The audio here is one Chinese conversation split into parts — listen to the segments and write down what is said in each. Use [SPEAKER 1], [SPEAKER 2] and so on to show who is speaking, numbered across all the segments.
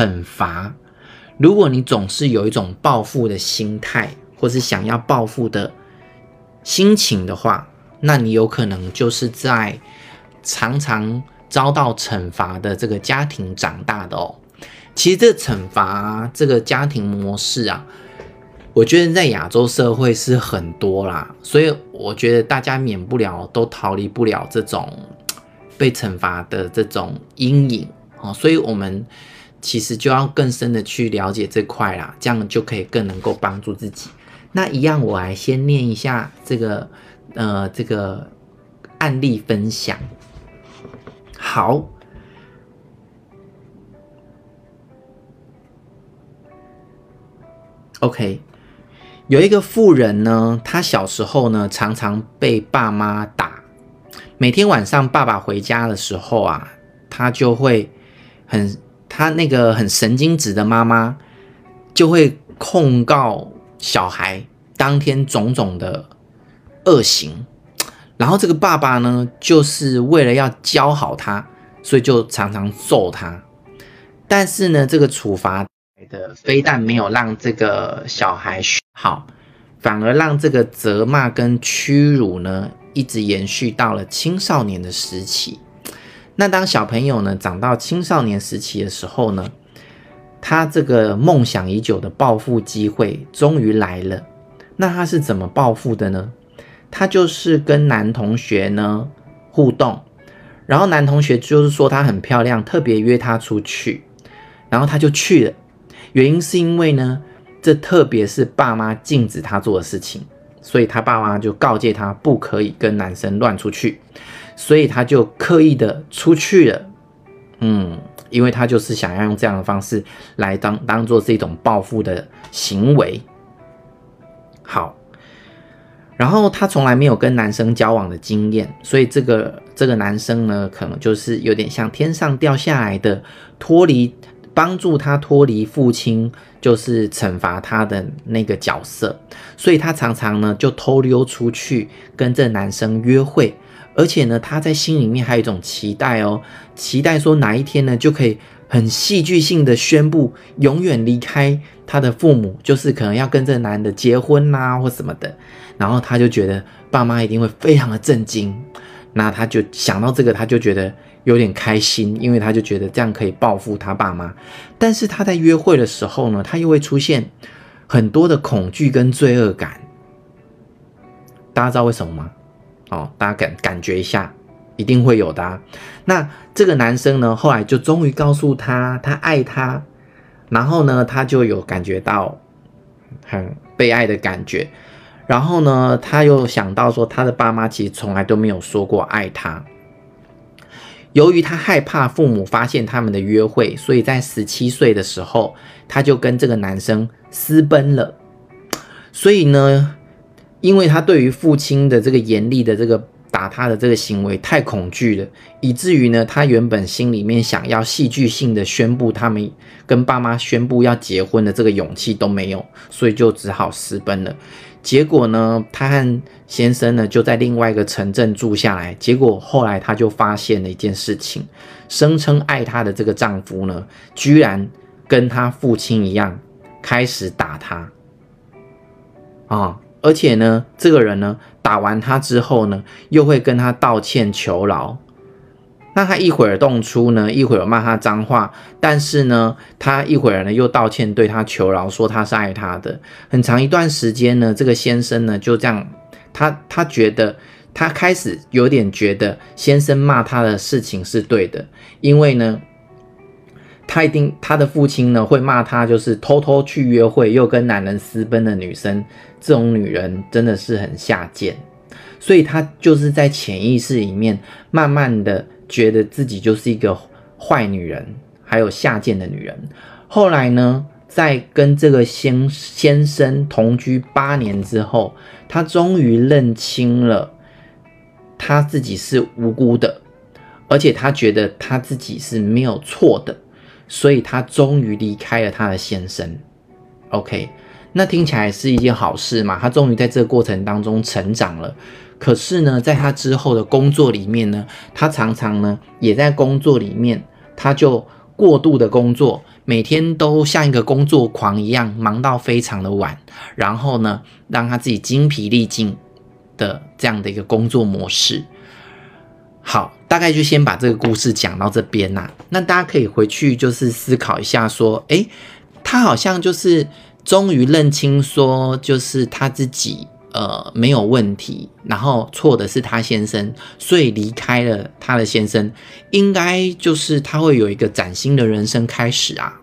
[SPEAKER 1] 惩罚。如果你总是有一种报复的心态，或是想要报复的心情的话，那你有可能就是在常常遭到惩罚的这个家庭长大的哦。其实这惩罚这个家庭模式啊，我觉得在亚洲社会是很多啦，所以我觉得大家免不了都逃离不了这种被惩罚的这种阴影哦。所以我们其实就要更深的去了解这块啦，这样就可以更能够帮助自己。那一样，我来先念一下这个。呃，这个案例分享，好，OK，有一个富人呢，他小时候呢，常常被爸妈打，每天晚上爸爸回家的时候啊，他就会很，他那个很神经质的妈妈就会控告小孩当天种种的。恶行，然后这个爸爸呢，就是为了要教好他，所以就常常揍他。但是呢，这个处罚的非但没有让这个小孩学好，反而让这个责骂跟屈辱呢，一直延续到了青少年的时期。那当小朋友呢，长到青少年时期的时候呢，他这个梦想已久的报复机会终于来了。那他是怎么报复的呢？他就是跟男同学呢互动，然后男同学就是说她很漂亮，特别约她出去，然后他就去了。原因是因为呢，这特别是爸妈禁止他做的事情，所以他爸妈就告诫他不可以跟男生乱出去，所以他就刻意的出去了。嗯，因为他就是想要用这样的方式来当当做是一种报复的行为。好。然后他从来没有跟男生交往的经验，所以这个这个男生呢，可能就是有点像天上掉下来的，脱离帮助他脱离父亲就是惩罚他的那个角色，所以他常常呢就偷溜出去跟这男生约会，而且呢他在心里面还有一种期待哦，期待说哪一天呢就可以很戏剧性的宣布永远离开他的父母，就是可能要跟这个男的结婚啊或什么的。然后他就觉得爸妈一定会非常的震惊，那他就想到这个，他就觉得有点开心，因为他就觉得这样可以报复他爸妈。但是他在约会的时候呢，他又会出现很多的恐惧跟罪恶感。大家知道为什么吗？哦，大家感感觉一下，一定会有的。那这个男生呢，后来就终于告诉他，他爱他，然后呢，他就有感觉到很被爱的感觉。然后呢，他又想到说，他的爸妈其实从来都没有说过爱他。由于他害怕父母发现他们的约会，所以在十七岁的时候，他就跟这个男生私奔了。所以呢，因为他对于父亲的这个严厉的这个打他的这个行为太恐惧了，以至于呢，他原本心里面想要戏剧性的宣布他们跟爸妈宣布要结婚的这个勇气都没有，所以就只好私奔了。结果呢，她和先生呢就在另外一个城镇住下来。结果后来她就发现了一件事情，声称爱她的这个丈夫呢，居然跟她父亲一样开始打她啊！而且呢，这个人呢打完他之后呢，又会跟他道歉求饶。那他一会儿动粗呢，一会儿骂他脏话，但是呢，他一会儿呢又道歉，对他求饶，说他是爱他的。很长一段时间呢，这个先生呢就这样，他他觉得他开始有点觉得先生骂他的事情是对的，因为呢，他一定他的父亲呢会骂他，就是偷偷去约会又跟男人私奔的女生，这种女人真的是很下贱，所以他就是在潜意识里面慢慢的。觉得自己就是一个坏女人，还有下贱的女人。后来呢，在跟这个先先生同居八年之后，她终于认清了她自己是无辜的，而且她觉得她自己是没有错的，所以她终于离开了她的先生。OK，那听起来是一件好事嘛？她终于在这个过程当中成长了。可是呢，在他之后的工作里面呢，他常常呢也在工作里面，他就过度的工作，每天都像一个工作狂一样，忙到非常的晚，然后呢，让他自己精疲力尽的这样的一个工作模式。好，大概就先把这个故事讲到这边啦。那大家可以回去就是思考一下，说，诶，他好像就是终于认清，说就是他自己。呃，没有问题。然后错的是他先生，所以离开了他的先生，应该就是他会有一个崭新的人生开始啊。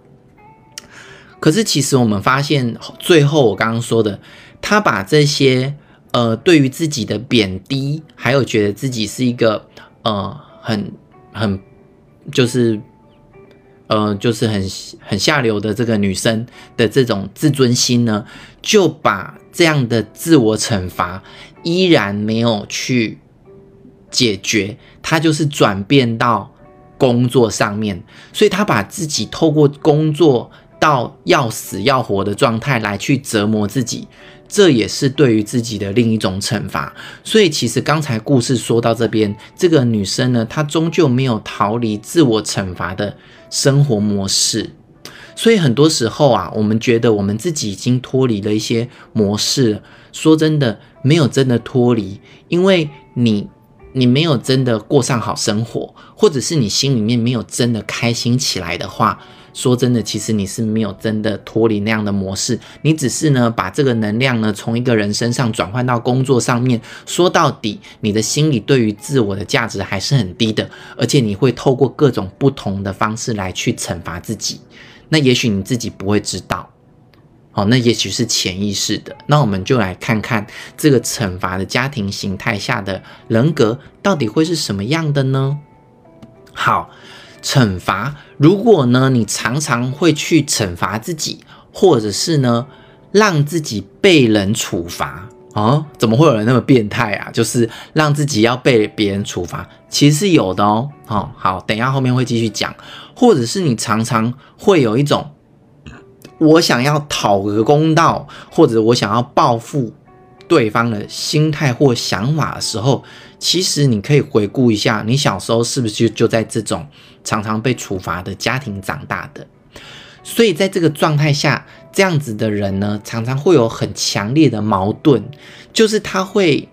[SPEAKER 1] 可是其实我们发现，最后我刚刚说的，他把这些呃对于自己的贬低，还有觉得自己是一个呃很很就是。呃，就是很很下流的这个女生的这种自尊心呢，就把这样的自我惩罚依然没有去解决，她就是转变到工作上面，所以她把自己透过工作到要死要活的状态来去折磨自己。这也是对于自己的另一种惩罚，所以其实刚才故事说到这边，这个女生呢，她终究没有逃离自我惩罚的生活模式。所以很多时候啊，我们觉得我们自己已经脱离了一些模式了。说真的，没有真的脱离，因为你你没有真的过上好生活，或者是你心里面没有真的开心起来的话。说真的，其实你是没有真的脱离那样的模式，你只是呢把这个能量呢从一个人身上转换到工作上面。说到底，你的心里对于自我的价值还是很低的，而且你会透过各种不同的方式来去惩罚自己。那也许你自己不会知道，哦，那也许是潜意识的。那我们就来看看这个惩罚的家庭形态下的人格到底会是什么样的呢？好。惩罚，如果呢，你常常会去惩罚自己，或者是呢，让自己被人处罚啊、怎么会有人那么变态啊？就是让自己要被别人处罚，其实是有的哦。哦，好，等一下后面会继续讲。或者是你常常会有一种，我想要讨个公道，或者我想要报复对方的心态或想法的时候，其实你可以回顾一下，你小时候是不是就就在这种常常被处罚的家庭长大的？所以在这个状态下，这样子的人呢，常常会有很强烈的矛盾，就是他会，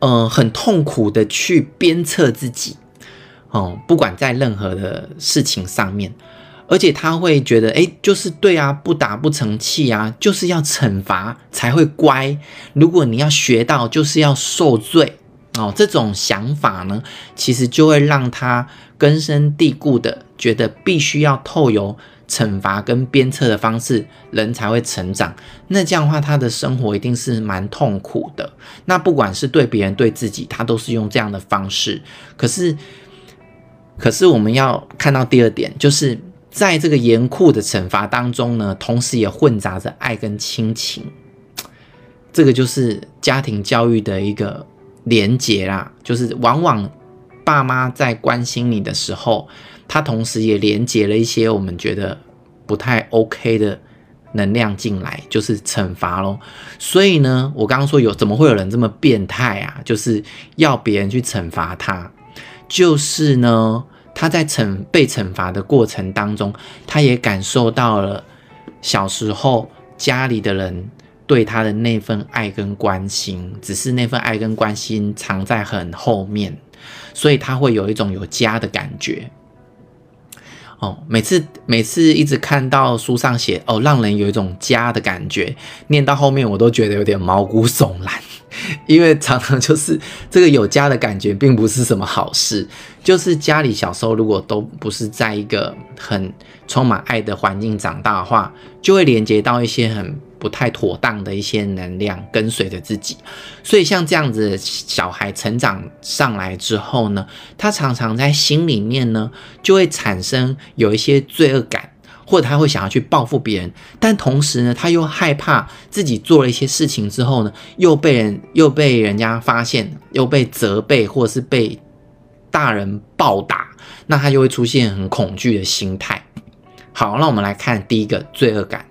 [SPEAKER 1] 呃，很痛苦的去鞭策自己，哦、嗯，不管在任何的事情上面。而且他会觉得，哎，就是对啊，不打不成器啊，就是要惩罚才会乖。如果你要学到，就是要受罪哦。这种想法呢，其实就会让他根深蒂固的觉得，必须要透由惩罚跟鞭策的方式，人才会成长。那这样的话，他的生活一定是蛮痛苦的。那不管是对别人对自己，他都是用这样的方式。可是，可是我们要看到第二点，就是。在这个严酷的惩罚当中呢，同时也混杂着爱跟亲情，这个就是家庭教育的一个连结啦。就是往往爸妈在关心你的时候，他同时也连接了一些我们觉得不太 OK 的能量进来，就是惩罚咯。所以呢，我刚刚说有怎么会有人这么变态啊？就是要别人去惩罚他，就是呢。他在惩被惩罚的过程当中，他也感受到了小时候家里的人对他的那份爱跟关心，只是那份爱跟关心藏在很后面，所以他会有一种有家的感觉。哦，每次每次一直看到书上写哦，让人有一种家的感觉，念到后面我都觉得有点毛骨悚然。因为常常就是这个有家的感觉，并不是什么好事。就是家里小时候如果都不是在一个很充满爱的环境长大的话，就会连接到一些很不太妥当的一些能量跟随着自己。所以像这样子小孩成长上来之后呢，他常常在心里面呢，就会产生有一些罪恶感。或者他会想要去报复别人，但同时呢，他又害怕自己做了一些事情之后呢，又被人又被人家发现，又被责备，或者是被大人暴打，那他就会出现很恐惧的心态。好，那我们来看第一个罪恶感。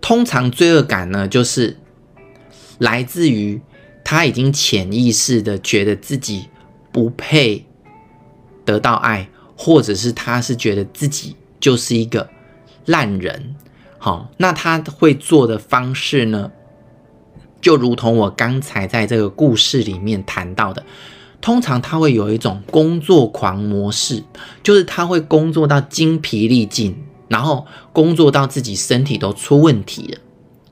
[SPEAKER 1] 通常罪恶感呢，就是来自于他已经潜意识的觉得自己不配得到爱。或者是他是觉得自己就是一个烂人。好，那他会做的方式呢，就如同我刚才在这个故事里面谈到的，通常他会有一种工作狂模式，就是他会工作到精疲力尽，然后工作到自己身体都出问题了。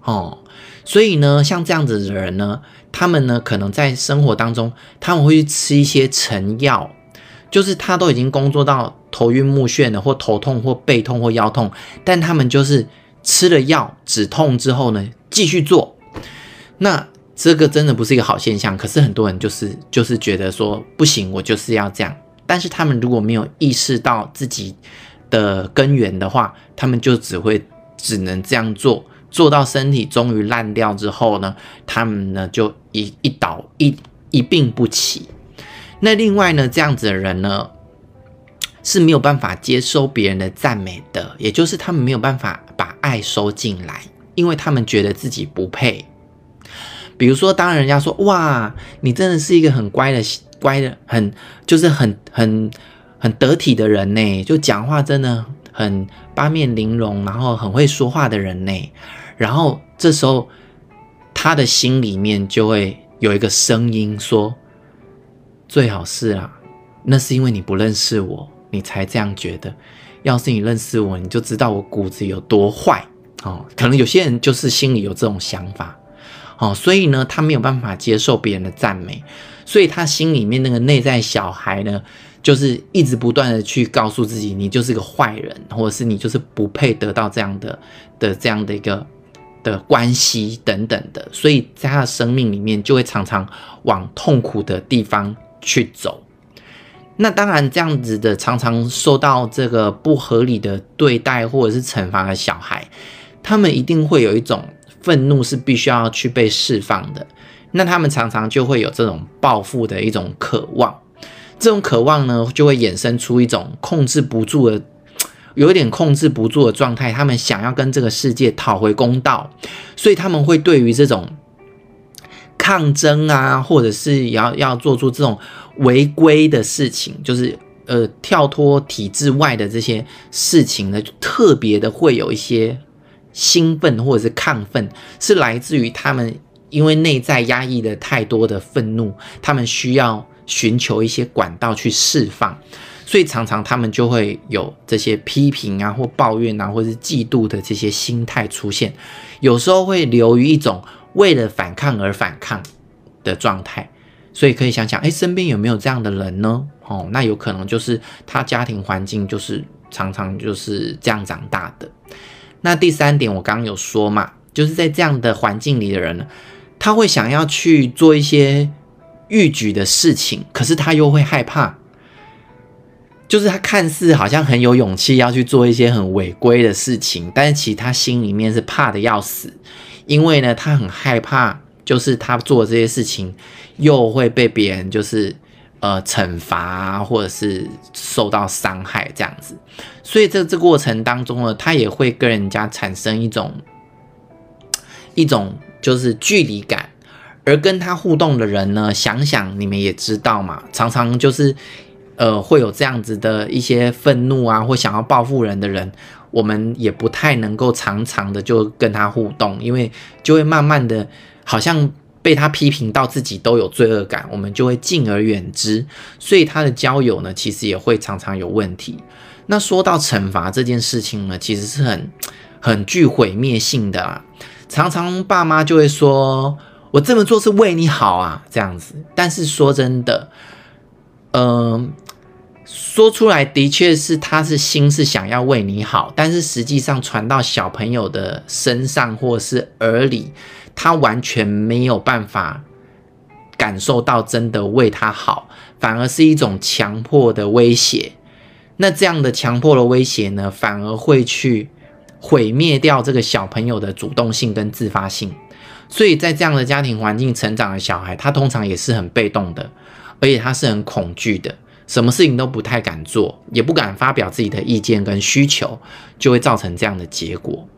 [SPEAKER 1] 哦，所以呢，像这样子的人呢，他们呢可能在生活当中，他们会去吃一些成药，就是他都已经工作到头晕目眩了，或头痛，或背痛，或腰痛，但他们就是。吃了药止痛之后呢，继续做，那这个真的不是一个好现象。可是很多人就是就是觉得说不行，我就是要这样。但是他们如果没有意识到自己的根源的话，他们就只会只能这样做，做到身体终于烂掉之后呢，他们呢就一一倒一一病不起。那另外呢，这样子的人呢，是没有办法接收别人的赞美的，也就是他们没有办法把爱收进来，因为他们觉得自己不配。比如说，当人家说“哇，你真的是一个很乖的、乖的，很就是很很很得体的人呢”，就讲话真的很八面玲珑，然后很会说话的人呢，然后这时候他的心里面就会有一个声音说：“最好是啊，那是因为你不认识我。”你才这样觉得，要是你认识我，你就知道我骨子有多坏哦。可能有些人就是心里有这种想法哦，所以呢，他没有办法接受别人的赞美，所以他心里面那个内在小孩呢，就是一直不断的去告诉自己，你就是个坏人，或者是你就是不配得到这样的的这样的一个的关系等等的，所以在他的生命里面就会常常往痛苦的地方去走。那当然，这样子的常常受到这个不合理的对待或者是惩罚的小孩，他们一定会有一种愤怒是必须要去被释放的。那他们常常就会有这种报复的一种渴望，这种渴望呢，就会衍生出一种控制不住的，有一点控制不住的状态。他们想要跟这个世界讨回公道，所以他们会对于这种。抗争啊，或者是要要做出这种违规的事情，就是呃跳脱体制外的这些事情呢，特别的会有一些兴奋或者是亢奋，是来自于他们因为内在压抑的太多的愤怒，他们需要寻求一些管道去释放，所以常常他们就会有这些批评啊或抱怨啊，或是嫉妒的这些心态出现，有时候会流于一种。为了反抗而反抗的状态，所以可以想想，哎，身边有没有这样的人呢？哦，那有可能就是他家庭环境就是常常就是这样长大的。那第三点，我刚刚有说嘛，就是在这样的环境里的人呢，他会想要去做一些逾矩的事情，可是他又会害怕，就是他看似好像很有勇气要去做一些很违规的事情，但是其实他心里面是怕的要死。因为呢，他很害怕，就是他做这些事情又会被别人就是呃惩罚，或者是受到伤害这样子，所以在这过程当中呢，他也会跟人家产生一种一种就是距离感，而跟他互动的人呢，想想你们也知道嘛，常常就是呃会有这样子的一些愤怒啊，或想要报复人的人。我们也不太能够常常的就跟他互动，因为就会慢慢的，好像被他批评到自己都有罪恶感，我们就会敬而远之。所以他的交友呢，其实也会常常有问题。那说到惩罚这件事情呢，其实是很很具毁灭性的啊。常常爸妈就会说：“我这么做是为你好啊。”这样子。但是说真的，嗯、说出来的确是，他是心是想要为你好，但是实际上传到小朋友的身上或是耳里，他完全没有办法感受到真的为他好，反而是一种强迫的威胁。那这样的强迫的威胁呢，反而会去毁灭掉这个小朋友的主动性跟自发性。所以在这样的家庭环境成长的小孩，他通常也是很被动的，而且他是很恐惧的。什么事情都不太敢做，也不敢发表自己的意见跟需求，就会造成这样的结果。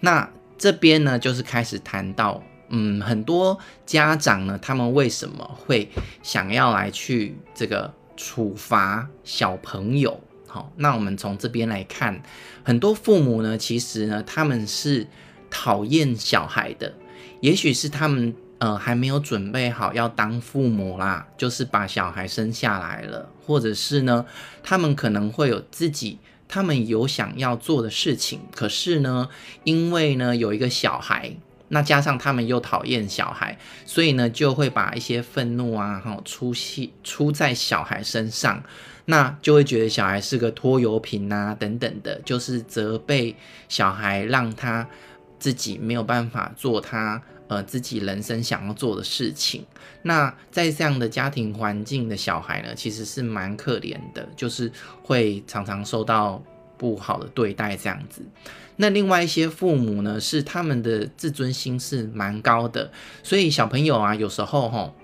[SPEAKER 1] 那这边呢，就是开始谈到，嗯，很多家长呢，他们为什么会想要来去这个处罚小朋友？好，那我们从这边来看，很多父母呢，其实呢，他们是讨厌小孩的，也许是他们呃还没有准备好要当父母啦，就是把小孩生下来了，或者是呢，他们可能会有自己他们有想要做的事情，可是呢，因为呢有一个小孩。那加上他们又讨厌小孩，所以呢就会把一些愤怒啊，哈，出气出在小孩身上，那就会觉得小孩是个拖油瓶啊，等等的，就是责备小孩，让他自己没有办法做他呃自己人生想要做的事情。那在这样的家庭环境的小孩呢，其实是蛮可怜的，就是会常常受到不好的对待这样子。那另外一些父母呢，是他们的自尊心是蛮高的，所以小朋友啊，有时候吼，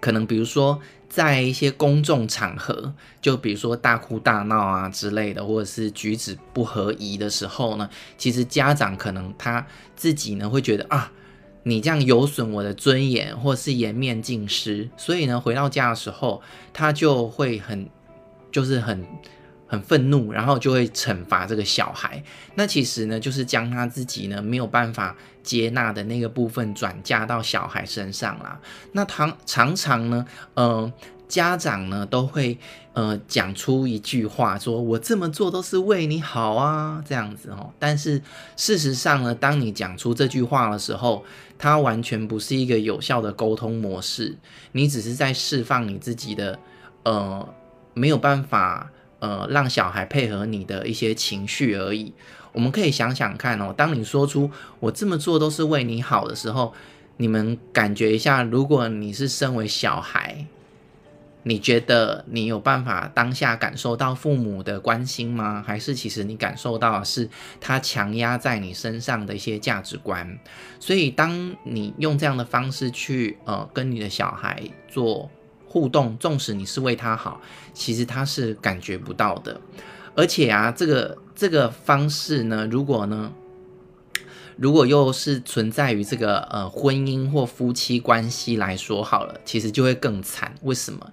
[SPEAKER 1] 可能比如说在一些公众场合，就比如说大哭大闹啊之类的，或者是举止不合宜的时候呢，其实家长可能他自己呢会觉得啊，你这样有损我的尊严，或是颜面尽失，所以呢回到家的时候，他就会很，就是很。很愤怒，然后就会惩罚这个小孩。那其实呢，就是将他自己呢没有办法接纳的那个部分转嫁到小孩身上啦。那常常常呢，呃，家长呢都会呃讲出一句话，说我这么做都是为你好啊，这样子哦。但是事实上呢，当你讲出这句话的时候，它完全不是一个有效的沟通模式，你只是在释放你自己的呃没有办法。呃，让小孩配合你的一些情绪而已。我们可以想想看哦，当你说出“我这么做都是为你好”的时候，你们感觉一下，如果你是身为小孩，你觉得你有办法当下感受到父母的关心吗？还是其实你感受到的是他强压在你身上的一些价值观？所以，当你用这样的方式去呃跟你的小孩做。互动，纵使你是为他好，其实他是感觉不到的。而且啊，这个这个方式呢，如果呢，如果又是存在于这个呃婚姻或夫妻关系来说好了，其实就会更惨。为什么？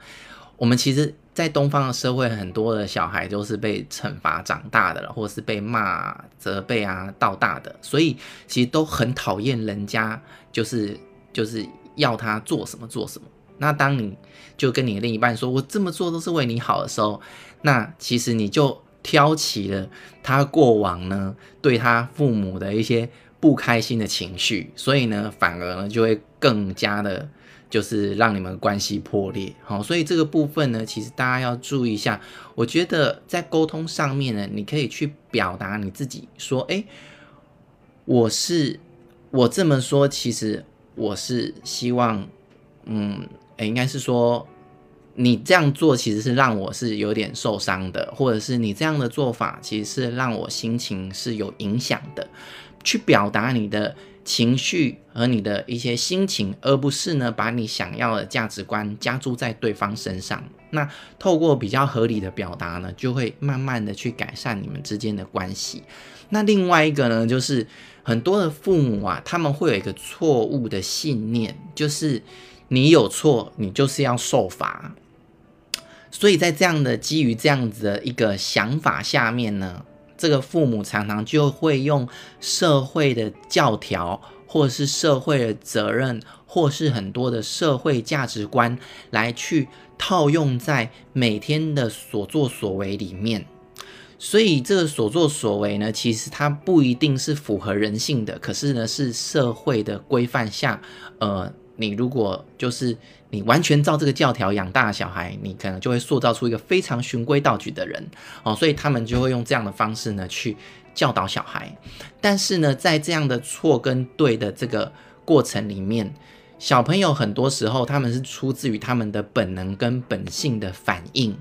[SPEAKER 1] 我们其实，在东方的社会，很多的小孩都是被惩罚长大的了，或是被骂、责备啊到大的，所以其实都很讨厌人家，就是就是要他做什么做什么。那当你就跟你另一半说“我这么做都是为你好”的时候，那其实你就挑起了他过往呢对他父母的一些不开心的情绪，所以呢，反而呢就会更加的，就是让你们关系破裂。好，所以这个部分呢，其实大家要注意一下。我觉得在沟通上面呢，你可以去表达你自己，说：“哎，我是我这么说，其实我是希望，嗯。”诶，应该是说，你这样做其实是让我是有点受伤的，或者是你这样的做法其实是让我心情是有影响的。去表达你的情绪和你的一些心情，而不是呢把你想要的价值观加注在对方身上。那透过比较合理的表达呢，就会慢慢的去改善你们之间的关系。那另外一个呢，就是很多的父母啊，他们会有一个错误的信念，就是。你有错，你就是要受罚。所以在这样的基于这样子的一个想法下面呢，这个父母常常就会用社会的教条，或是社会的责任，或是很多的社会价值观来去套用在每天的所作所为里面。所以这个所作所为呢，其实它不一定是符合人性的，可是呢，是社会的规范下，呃。你如果就是你完全照这个教条养大的小孩，你可能就会塑造出一个非常循规蹈矩的人哦，所以他们就会用这样的方式呢去教导小孩。但是呢，在这样的错跟对的这个过程里面，小朋友很多时候他们是出自于他们的本能跟本性的反应，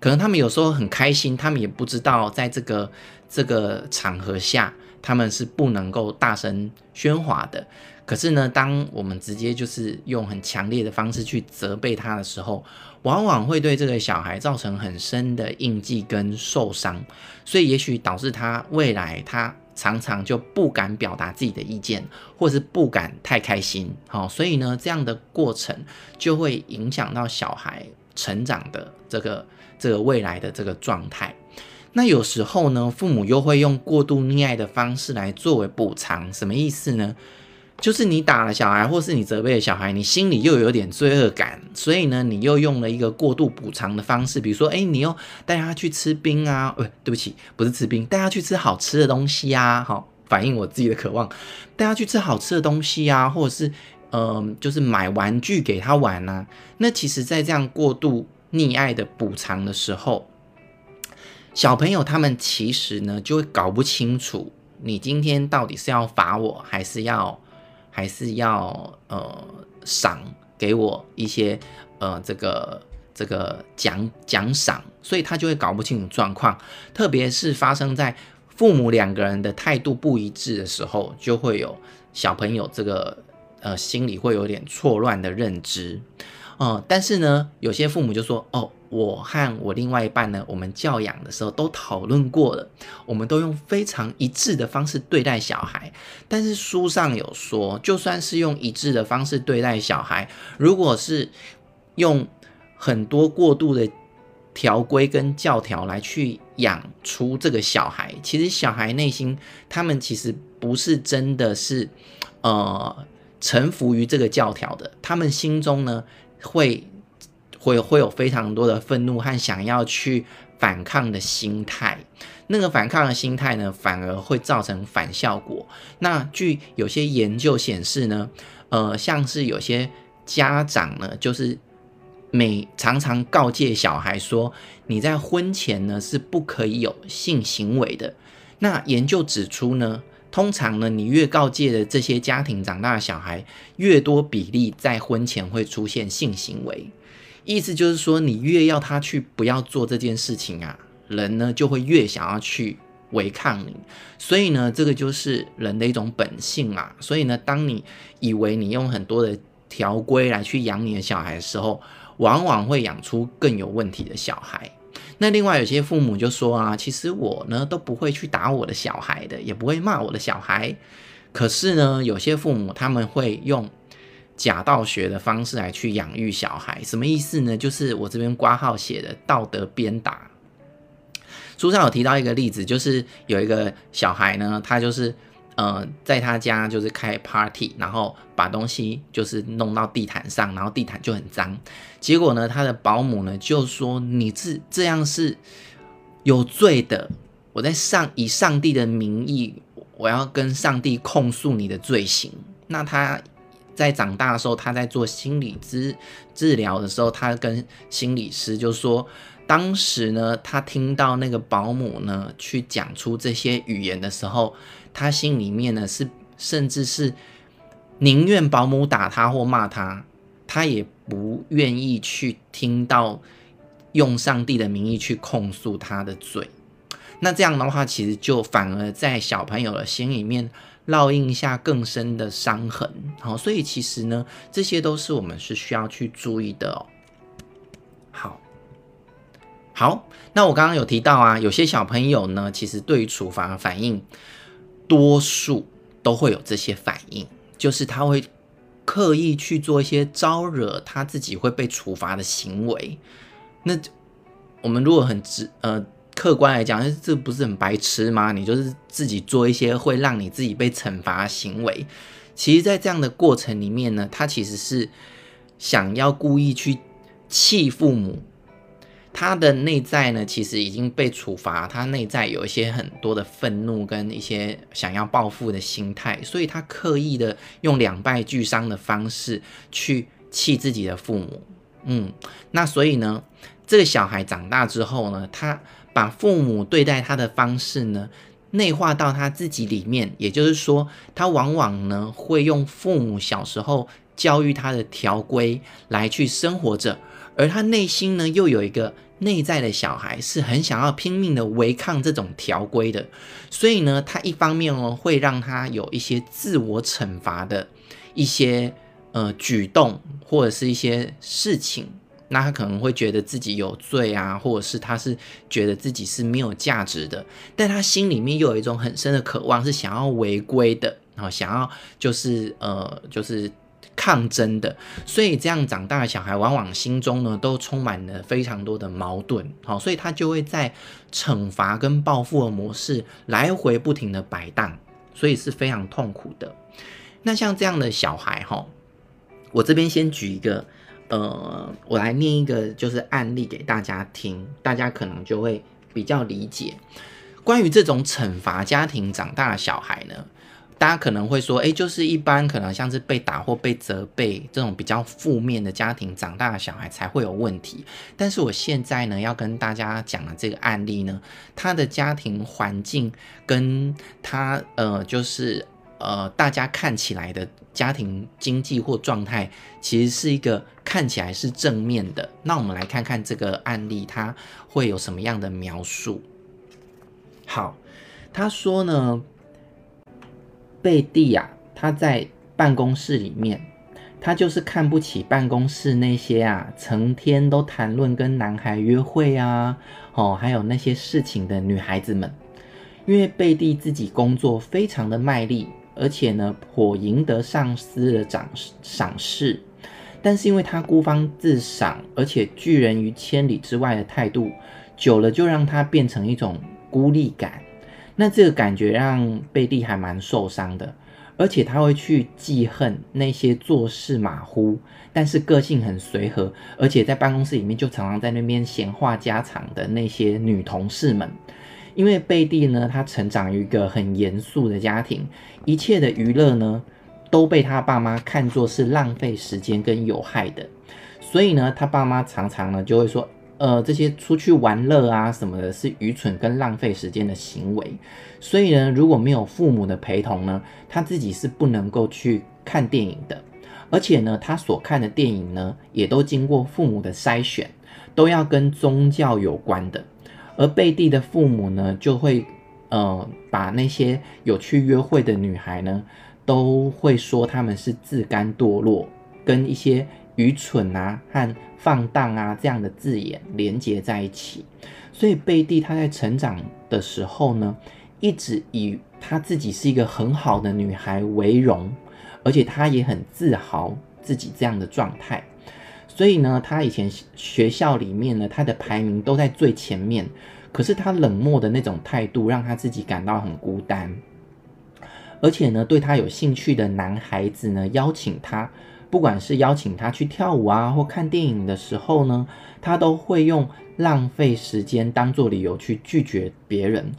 [SPEAKER 1] 可能他们有时候很开心，他们也不知道在这个这个场合下他们是不能够大声喧哗的。可是呢，当我们直接就是用很强烈的方式去责备他的时候，往往会对这个小孩造成很深的印记跟受伤，所以也许导致他未来他常常就不敢表达自己的意见，或是不敢太开心。好，所以呢，这样的过程就会影响到小孩成长的这个这个未来的这个状态。那有时候呢，父母又会用过度溺爱的方式来作为补偿，什么意思呢？就是你打了小孩，或是你责备了小孩，你心里又有点罪恶感，所以呢，你又用了一个过度补偿的方式，比如说，哎，你又带他去吃冰啊，呃，对不起，不是吃冰，带他去吃好吃的东西啊，好，反映我自己的渴望，带他去吃好吃的东西啊，或者是，嗯、就是买玩具给他玩啊。那其实，在这样过度溺爱的补偿的时候，小朋友他们其实呢，就会搞不清楚，你今天到底是要罚我，还是要。还是要呃赏给我一些呃这个这个奖奖赏，所以他就会搞不清楚状况。特别是发生在父母两个人的态度不一致的时候，就会有小朋友这个呃心里会有点错乱的认知。嗯、但是呢，有些父母就说哦。我和我另外一半呢，我们教养的时候都讨论过了，我们都用非常一致的方式对待小孩。但是书上有说，就算是用一致的方式对待小孩，如果是用很多过度的条规跟教条来去养出这个小孩，其实小孩内心他们其实不是真的是呃臣服于这个教条的，他们心中呢会。会会有非常多的愤怒和想要去反抗的心态，那个反抗的心态呢，反而会造成反效果。那据有些研究显示呢，呃，像是有些家长呢，就是每常常告诫小孩说，你在婚前呢是不可以有性行为的。那研究指出呢，通常呢，你越告诫的这些家庭长大的小孩，越多比例在婚前会出现性行为。意思就是说，你越要他去不要做这件事情啊，人呢就会越想要去违抗你。所以呢，这个就是人的一种本性啊。所以呢，当你以为你用很多的条规来去养你的小孩的时候，往往会养出更有问题的小孩。那另外有些父母就说啊，其实我呢都不会去打我的小孩的，也不会骂我的小孩。可是呢，有些父母他们会用。假道学的方式来去养育小孩，什么意思呢？就是我这边挂号写的道德鞭打。书上有提到一个例子，就是有一个小孩呢，他就是呃在他家就是开 party，然后把东西就是弄到地毯上，然后地毯就很脏。结果呢，他的保姆呢就说：“你这这样是有罪的，我在上以上帝的名义，我要跟上帝控诉你的罪行。”那他。在长大的时候，他在做心理治治疗的时候，他跟心理师就说，当时呢，他听到那个保姆呢去讲出这些语言的时候，他心里面呢是甚至是宁愿保姆打他或骂他，他也不愿意去听到用上帝的名义去控诉他的罪。那这样的话，其实就反而在小朋友的心里面。烙印下更深的伤痕，好，所以其实呢，这些都是我们是需要去注意的哦。好，好，那我刚刚有提到啊，有些小朋友呢，其实对于处罚反应，多数都会有这些反应，就是他会刻意去做一些招惹他自己会被处罚的行为。那我们如果很直呃。客观来讲，这不是很白痴吗？你就是自己做一些会让你自己被惩罚行为。其实，在这样的过程里面呢，他其实是想要故意去气父母。他的内在呢，其实已经被处罚，他内在有一些很多的愤怒跟一些想要报复的心态，所以他刻意的用两败俱伤的方式去气自己的父母。嗯，那所以呢，这个小孩长大之后呢，他。把父母对待他的方式呢，内化到他自己里面，也就是说，他往往呢会用父母小时候教育他的条规来去生活着，而他内心呢又有一个内在的小孩，是很想要拼命的违抗这种条规的，所以呢，他一方面哦会让他有一些自我惩罚的一些呃举动或者是一些事情。那他可能会觉得自己有罪啊，或者是他是觉得自己是没有价值的，但他心里面又有一种很深的渴望，是想要违规的，然后想要就是呃就是抗争的，所以这样长大的小孩往往心中呢都充满了非常多的矛盾，好，所以他就会在惩罚跟报复的模式来回不停的摆荡，所以是非常痛苦的。那像这样的小孩哈，我这边先举一个，呃，我来念一个就是案例给大家听，大家可能就会比较理解关于这种惩罚家庭长大的小孩呢。大家可能会说，诶，就是一般可能像是被打或被责备这种比较负面的家庭长大的小孩才会有问题。但是我现在呢，要跟大家讲的这个案例呢，他的家庭环境跟他呃，就是呃，大家看起来的家庭经济或状态，其实是一个看起来是正面的。那我们来看看这个案例，他会有什么样的描述？好，他说呢。贝蒂啊，他在办公室里面，他就是看不起办公室那些啊，成天都谈论跟男孩约会啊，哦，还有那些事情的女孩子们。因为贝蒂自己工作非常的卖力，而且呢，颇赢得上司的赏赏识。但是因为他孤芳自赏，而且拒人于千里之外的态度，久了就让他变成一种孤立感。那这个感觉让贝蒂还蛮受伤的，而且他会去记恨那些做事马虎，但是个性很随和，而且在办公室里面就常常在那边闲话家常的那些女同事们。因为贝蒂呢，她成长于一个很严肃的家庭，一切的娱乐呢都被他爸妈看作是浪费时间跟有害的，所以呢，他爸妈常常呢就会说。呃，这些出去玩乐啊什么的，是愚蠢跟浪费时间的行为。所以呢，如果没有父母的陪同呢，他自己是不能够去看电影的。而且呢，他所看的电影呢，也都经过父母的筛选，都要跟宗教有关的。而贝蒂的父母呢，就会呃，把那些有去约会的女孩呢，都会说他们是自甘堕落，跟一些。愚蠢啊和放荡啊这样的字眼连接在一起，所以贝蒂她在成长的时候呢，一直以她自己是一个很好的女孩为荣，而且她也很自豪自己这样的状态。所以呢，她以前学校里面呢，她的排名都在最前面。可是她冷漠的那种态度，让她自己感到很孤单。而且呢，对她有兴趣的男孩子呢，邀请她。不管是邀请他去跳舞啊，或看电影的时候呢，他都会用浪费时间当做理由去拒绝别人。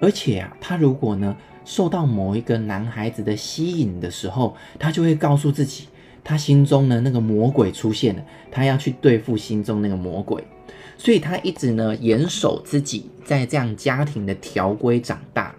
[SPEAKER 1] 而且啊，他如果呢受到某一个男孩子的吸引的时候，他就会告诉自己，他心中的那个魔鬼出现了，他要去对付心中那个魔鬼。所以他一直呢严守自己在这样家庭的条规长大。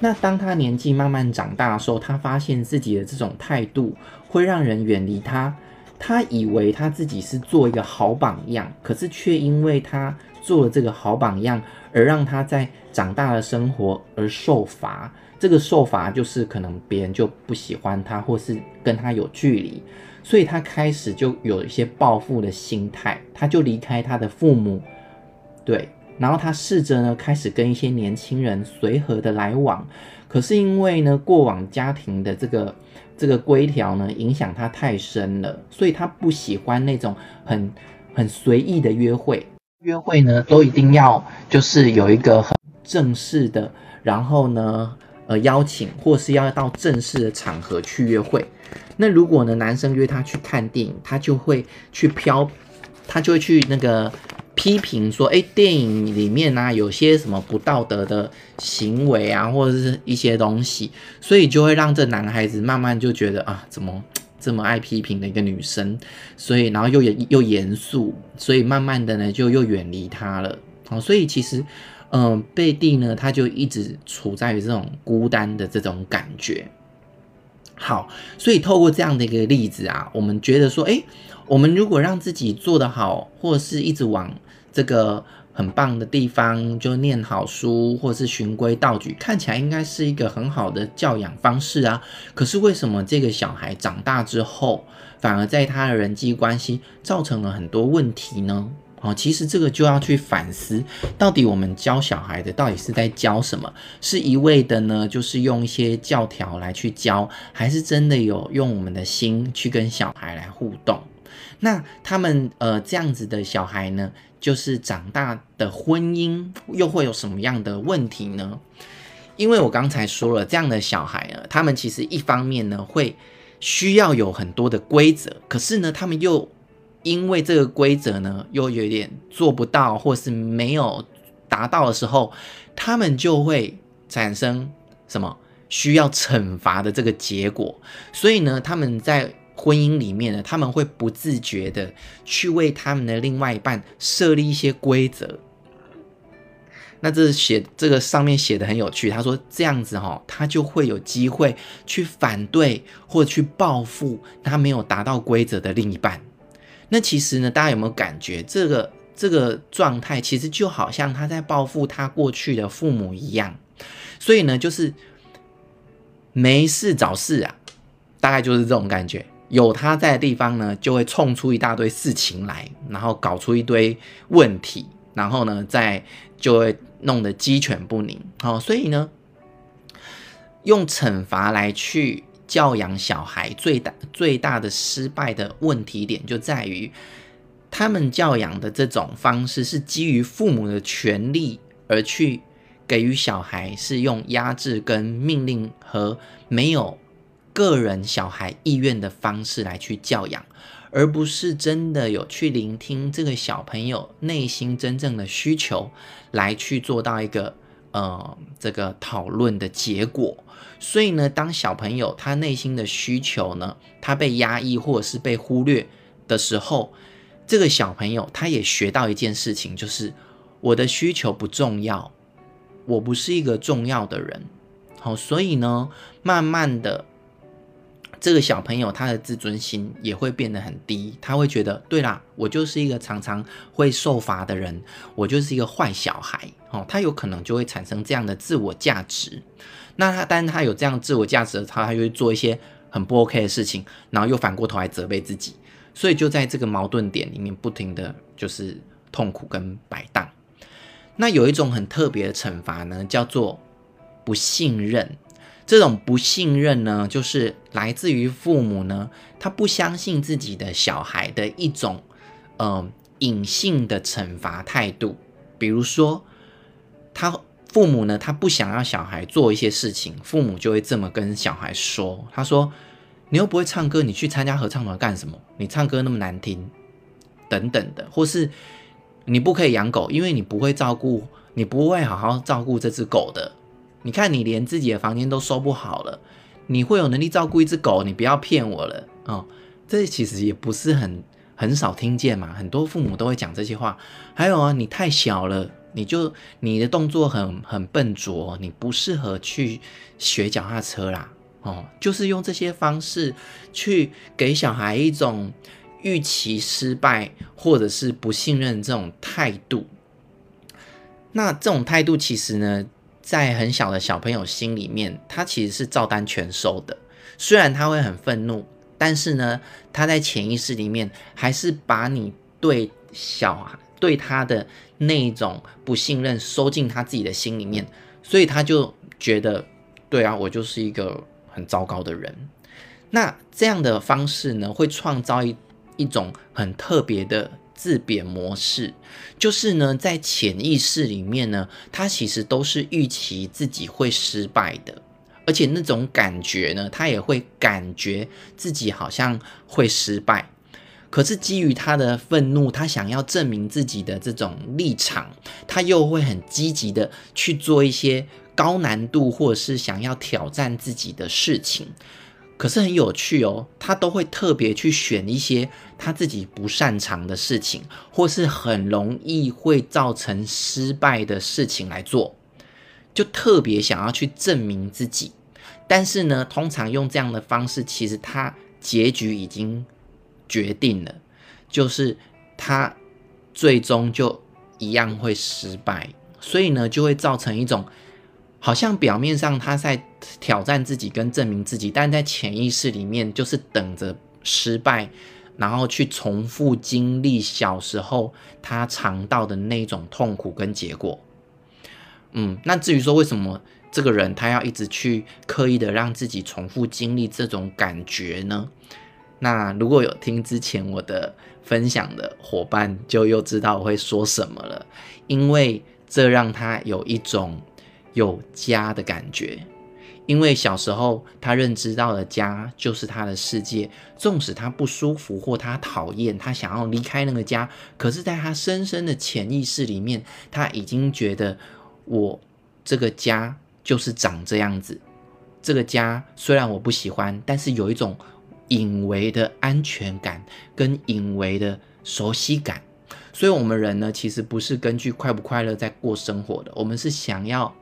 [SPEAKER 1] 那当他年纪慢慢长大的时候，他发现自己的这种态度会让人远离他。他以为他自己是做一个好榜样，可是却因为他做了这个好榜样，而让他在长大的生活而受罚。这个受罚就是可能别人就不喜欢他，或是跟他有距离，所以他开始就有一些报复的心态，他就离开他的父母，对。然后他试着呢，开始跟一些年轻人随和的来往，可是因为呢，过往家庭的这个这个规条呢，影响他太深了，所以他不喜欢那种很很随意的约会。约会呢，都一定要就是有一个很正式的，然后呢，呃，邀请或是要到正式的场合去约会。那如果呢，男生约他去看电影，他就会去飘，他就会去那个。批评说：“诶，电影里面呢、啊，有些什么不道德的行为啊，或者是一些东西，所以就会让这男孩子慢慢就觉得啊，怎么这么爱批评的一个女生？所以，然后又严又严肃，所以慢慢的呢，就又远离他了。好，所以其实，嗯、贝蒂呢，他就一直处在于这种孤单的这种感觉。好，所以透过这样的一个例子啊，我们觉得说，诶，我们如果让自己做得好，或是一直往这个很棒的地方，就念好书，或是循规蹈矩，看起来应该是一个很好的教养方式啊。可是为什么这个小孩长大之后，反而在他的人际关系造成了很多问题呢？哦，其实这个就要去反思，到底我们教小孩的到底是在教什么？是一味的呢，就是用一些教条来去教，还是真的有用我们的心去跟小孩来互动？那他们呃这样子的小孩呢，就是长大的婚姻又会有什么样的问题呢？因为我刚才说了，这样的小孩呢，他们其实一方面呢会需要有很多的规则，可是呢，他们又因为这个规则呢，又有点做不到，或是没有达到的时候，他们就会产生什么需要惩罚的这个结果。所以呢，他们在婚姻里面呢，他们会不自觉的去为他们的另外一半设立一些规则。那这写这个上面写的很有趣，他说这样子哈、哦，他就会有机会去反对或去报复他没有达到规则的另一半。那其实呢，大家有没有感觉这个这个状态其实就好像他在报复他过去的父母一样？所以呢，就是没事找事啊，大概就是这种感觉。有他在的地方呢，就会冲出一大堆事情来，然后搞出一堆问题，然后呢，再就会弄得鸡犬不宁。好，所以呢，用惩罚来去。教养小孩最大最大的失败的问题点就在于，他们教养的这种方式是基于父母的权利而去给予小孩，是用压制跟命令和没有个人小孩意愿的方式来去教养，而不是真的有去聆听这个小朋友内心真正的需求，来去做到一个呃这个讨论的结果。所以呢，当小朋友他内心的需求呢，他被压抑或者是被忽略的时候，这个小朋友他也学到一件事情，就是我的需求不重要，我不是一个重要的人。好，所以呢，慢慢的，这个小朋友他的自尊心也会变得很低，他会觉得，对啦，我就是一个常常会受罚的人，我就是一个坏小孩。哦，他有可能就会产生这样的自我价值。那他，但是他有这样自我价值的他，他就会做一些很不 OK 的事情，然后又反过头来责备自己，所以就在这个矛盾点里面，不停的就是痛苦跟摆荡。那有一种很特别的惩罚呢，叫做不信任。这种不信任呢，就是来自于父母呢，他不相信自己的小孩的一种呃隐性的惩罚态度，比如说他。父母呢，他不想要小孩做一些事情，父母就会这么跟小孩说：“他说，你又不会唱歌，你去参加合唱团干什么？你唱歌那么难听，等等的，或是你不可以养狗，因为你不会照顾，你不会好好照顾这只狗的。你看你连自己的房间都收不好了，你会有能力照顾一只狗？你不要骗我了哦！这其实也不是很很少听见嘛，很多父母都会讲这些话。还有啊，你太小了。”你就你的动作很很笨拙，你不适合去学脚踏车啦，哦，就是用这些方式去给小孩一种预期失败或者是不信任这种态度。那这种态度其实呢，在很小的小朋友心里面，他其实是照单全收的。虽然他会很愤怒，但是呢，他在潜意识里面还是把你对小孩。对他的那一种不信任收进他自己的心里面，所以他就觉得，对啊，我就是一个很糟糕的人。那这样的方式呢，会创造一一种很特别的自贬模式，就是呢，在潜意识里面呢，他其实都是预期自己会失败的，而且那种感觉呢，他也会感觉自己好像会失败。可是基于他的愤怒，他想要证明自己的这种立场，他又会很积极的去做一些高难度或者是想要挑战自己的事情。可是很有趣哦，他都会特别去选一些他自己不擅长的事情，或是很容易会造成失败的事情来做，就特别想要去证明自己。但是呢，通常用这样的方式，其实他结局已经。决定了，就是他最终就一样会失败，所以呢，就会造成一种好像表面上他在挑战自己跟证明自己，但在潜意识里面就是等着失败，然后去重复经历小时候他尝到的那种痛苦跟结果。嗯，那至于说为什么这个人他要一直去刻意的让自己重复经历这种感觉呢？那如果有听之前我的分享的伙伴，就又知道我会说什么了，因为这让他有一种有家的感觉。因为小时候他认知到的家就是他的世界，纵使他不舒服或他讨厌，他想要离开那个家，可是在他深深的潜意识里面，他已经觉得我这个家就是长这样子。这个家虽然我不喜欢，但是有一种隐微的安全感跟隐微的熟悉感。所以，我们人呢，其实不是根据快不快乐在过生活的，我们是想要。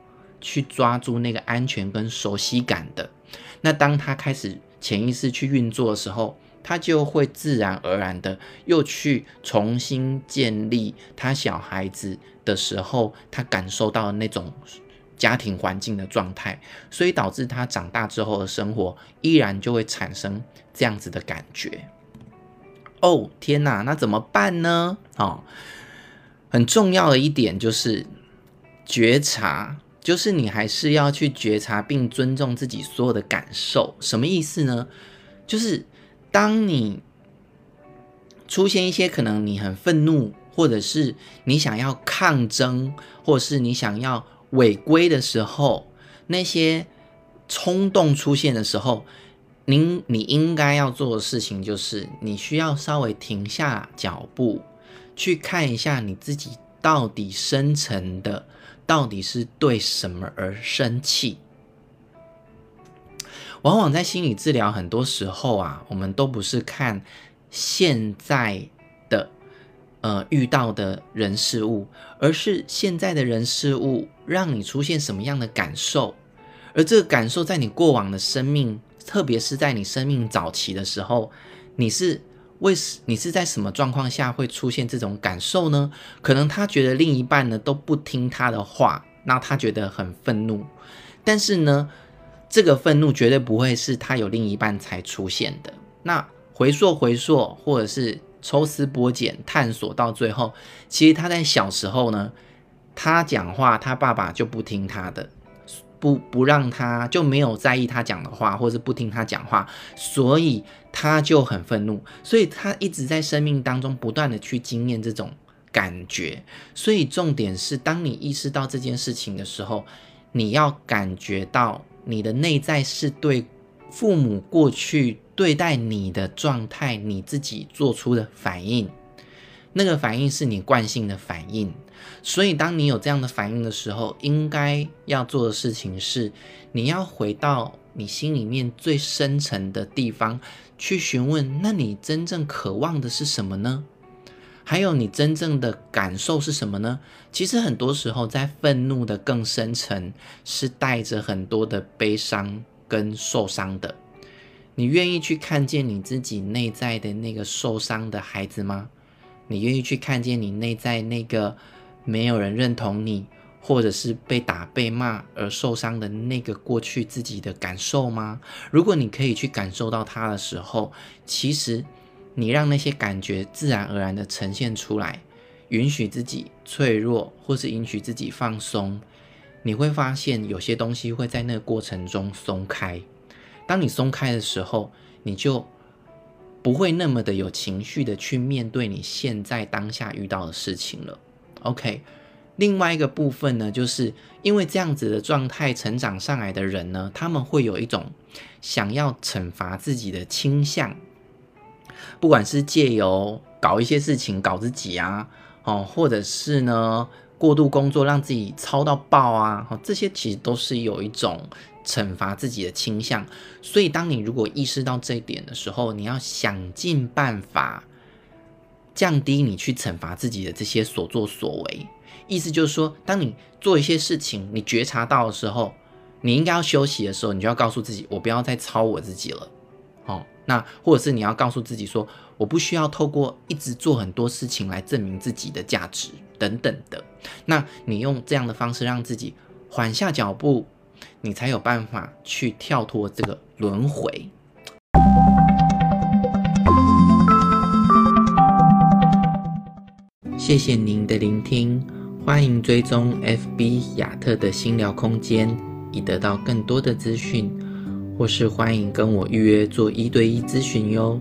[SPEAKER 1] 去抓住那个安全跟熟悉感的，那当他开始潜意识去运作的时候，他就会自然而然的又去重新建立他小孩子的时候他感受到的那种家庭环境的状态，所以导致他长大之后的生活依然就会产生这样子的感觉。哦，天哪，那怎么办呢？哦，很重要的一点就是觉察。就是你还是要去觉察并尊重自己所有的感受，什么意思呢？就是当你出现一些可能你很愤怒，或者是你想要抗争，或者是你想要违规的时候，那些冲动出现的时候，您你应该要做的事情就是，你需要稍微停下脚步，去看一下你自己到底深层的。到底是对什么而生气？往往在心理治疗，很多时候啊，我们都不是看现在的呃遇到的人事物，而是现在的人事物让你出现什么样的感受，而这个感受在你过往的生命，特别是在你生命早期的时候，你是。为什你是在什么状况下会出现这种感受呢？可能他觉得另一半呢都不听他的话，那他觉得很愤怒。但是呢，这个愤怒绝对不会是他有另一半才出现的。那回溯回溯，或者是抽丝剥茧探索到最后，其实他在小时候呢，他讲话他爸爸就不听他的。不不让他就没有在意他讲的话，或是不听他讲话，所以他就很愤怒，所以他一直在生命当中不断的去经验这种感觉。所以重点是，当你意识到这件事情的时候，你要感觉到你的内在是对父母过去对待你的状态，你自己做出的反应。那个反应是你惯性的反应，所以当你有这样的反应的时候，应该要做的事情是，你要回到你心里面最深层的地方去询问，那你真正渴望的是什么呢？还有你真正的感受是什么呢？其实很多时候，在愤怒的更深层是带着很多的悲伤跟受伤的。你愿意去看见你自己内在的那个受伤的孩子吗？你愿意去看见你内在那个没有人认同你，或者是被打被骂而受伤的那个过去自己的感受吗？如果你可以去感受到它的时候，其实你让那些感觉自然而然的呈现出来，允许自己脆弱，或是允许自己放松，你会发现有些东西会在那个过程中松开。当你松开的时候，你就。不会那么的有情绪的去面对你现在当下遇到的事情了。OK，另外一个部分呢，就是因为这样子的状态成长上来的人呢，他们会有一种想要惩罚自己的倾向，不管是借由搞一些事情搞自己啊，哦，或者是呢过度工作让自己操到爆啊，这些其实都是有一种。惩罚自己的倾向，所以当你如果意识到这一点的时候，你要想尽办法降低你去惩罚自己的这些所作所为。意思就是说，当你做一些事情，你觉察到的时候，你应该要休息的时候，你就要告诉自己，我不要再操我自己了。哦，那或者是你要告诉自己说，我不需要透过一直做很多事情来证明自己的价值等等的。那你用这样的方式让自己缓下脚步。你才有办法去跳脱这个轮回。谢谢您的聆听欢迎追踪 fb 亚特的新聊空间以得到更多的资讯。或是欢迎跟我预约做一对一咨询哟。